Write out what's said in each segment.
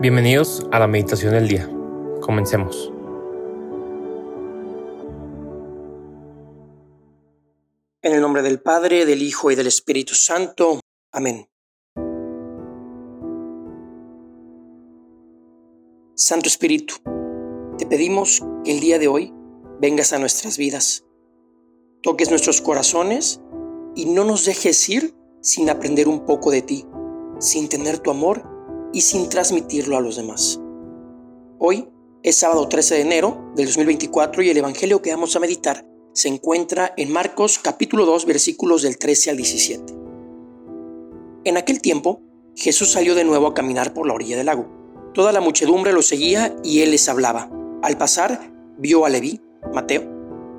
Bienvenidos a la meditación del día. Comencemos. En el nombre del Padre, del Hijo y del Espíritu Santo. Amén. Santo Espíritu, te pedimos que el día de hoy vengas a nuestras vidas, toques nuestros corazones y no nos dejes ir sin aprender un poco de ti, sin tener tu amor y sin transmitirlo a los demás. Hoy es sábado 13 de enero del 2024 y el Evangelio que vamos a meditar se encuentra en Marcos capítulo 2 versículos del 13 al 17. En aquel tiempo, Jesús salió de nuevo a caminar por la orilla del lago. Toda la muchedumbre lo seguía y él les hablaba. Al pasar, vio a Leví, Mateo,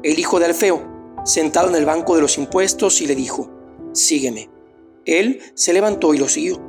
el hijo de Alfeo, sentado en el banco de los impuestos y le dijo, Sígueme. Él se levantó y lo siguió.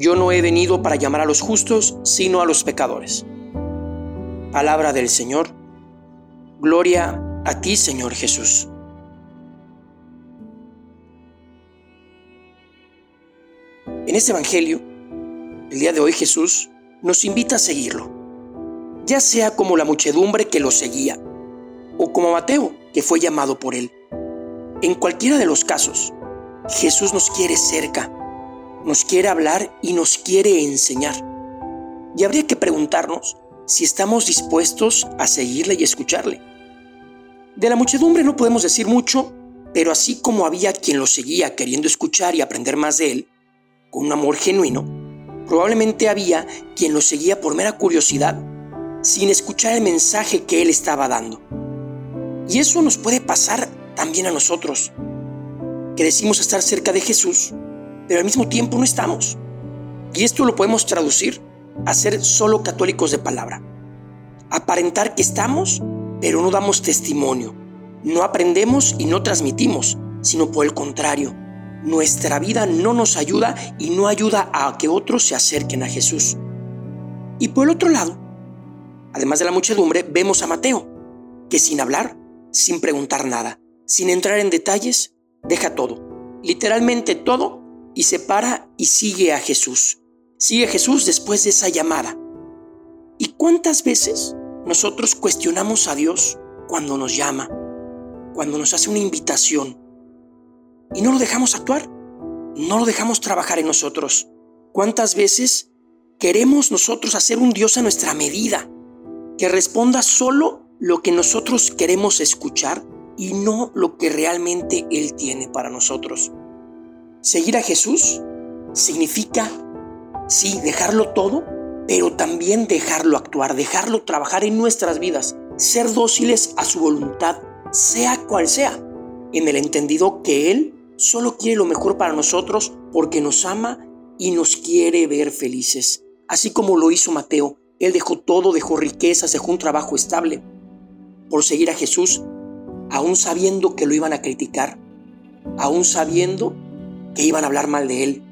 Yo no he venido para llamar a los justos, sino a los pecadores. Palabra del Señor. Gloria a ti, Señor Jesús. En este Evangelio, el día de hoy Jesús nos invita a seguirlo, ya sea como la muchedumbre que lo seguía, o como Mateo, que fue llamado por él. En cualquiera de los casos, Jesús nos quiere cerca nos quiere hablar y nos quiere enseñar. Y habría que preguntarnos si estamos dispuestos a seguirle y escucharle. De la muchedumbre no podemos decir mucho, pero así como había quien lo seguía queriendo escuchar y aprender más de él, con un amor genuino, probablemente había quien lo seguía por mera curiosidad, sin escuchar el mensaje que él estaba dando. Y eso nos puede pasar también a nosotros, que decimos estar cerca de Jesús, pero al mismo tiempo no estamos. Y esto lo podemos traducir a ser solo católicos de palabra. Aparentar que estamos, pero no damos testimonio. No aprendemos y no transmitimos, sino por el contrario. Nuestra vida no nos ayuda y no ayuda a que otros se acerquen a Jesús. Y por el otro lado, además de la muchedumbre, vemos a Mateo, que sin hablar, sin preguntar nada, sin entrar en detalles, deja todo, literalmente todo y se para y sigue a Jesús. Sigue a Jesús después de esa llamada. ¿Y cuántas veces nosotros cuestionamos a Dios cuando nos llama, cuando nos hace una invitación y no lo dejamos actuar? No lo dejamos trabajar en nosotros. ¿Cuántas veces queremos nosotros hacer un Dios a nuestra medida, que responda solo lo que nosotros queremos escuchar y no lo que realmente Él tiene para nosotros? Seguir a Jesús significa, sí, dejarlo todo, pero también dejarlo actuar, dejarlo trabajar en nuestras vidas, ser dóciles a su voluntad, sea cual sea, en el entendido que Él solo quiere lo mejor para nosotros porque nos ama y nos quiere ver felices. Así como lo hizo Mateo, Él dejó todo, dejó riquezas, dejó un trabajo estable por seguir a Jesús, aún sabiendo que lo iban a criticar, aún sabiendo que iban a hablar mal de él.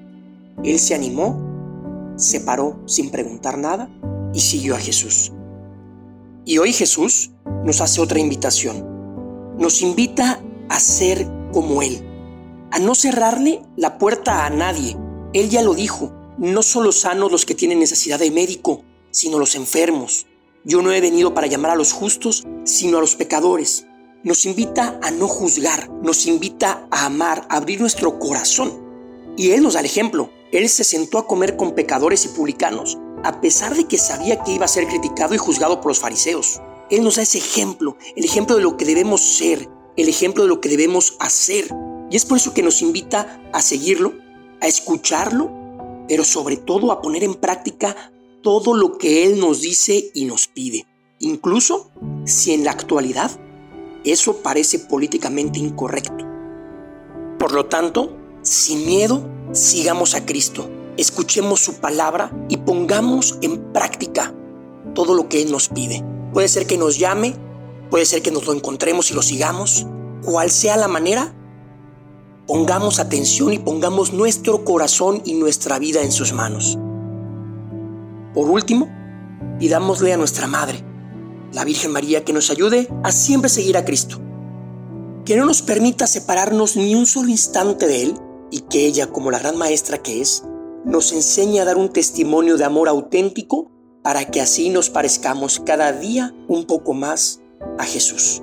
Él se animó, se paró sin preguntar nada y siguió a Jesús. Y hoy Jesús nos hace otra invitación. Nos invita a ser como Él, a no cerrarle la puerta a nadie. Él ya lo dijo, no son los sanos los que tienen necesidad de médico, sino los enfermos. Yo no he venido para llamar a los justos, sino a los pecadores nos invita a no juzgar, nos invita a amar, a abrir nuestro corazón. Y Él nos da el ejemplo. Él se sentó a comer con pecadores y publicanos, a pesar de que sabía que iba a ser criticado y juzgado por los fariseos. Él nos da ese ejemplo, el ejemplo de lo que debemos ser, el ejemplo de lo que debemos hacer. Y es por eso que nos invita a seguirlo, a escucharlo, pero sobre todo a poner en práctica todo lo que Él nos dice y nos pide. Incluso si en la actualidad eso parece políticamente incorrecto. Por lo tanto, sin miedo, sigamos a Cristo. escuchemos su palabra y pongamos en práctica todo lo que Él nos pide. Puede ser que nos llame, puede ser que nos lo encontremos y lo sigamos. Cual sea la manera, pongamos atención y pongamos nuestro corazón y nuestra vida en sus manos. Por último, pidámosle a nuestra Madre, la Virgen María, que nos ayude a siempre seguir a Cristo, que no nos permita separarnos ni un solo instante de Él y que ella, como la gran maestra que es, nos enseñe a dar un testimonio de amor auténtico para que así nos parezcamos cada día un poco más a Jesús.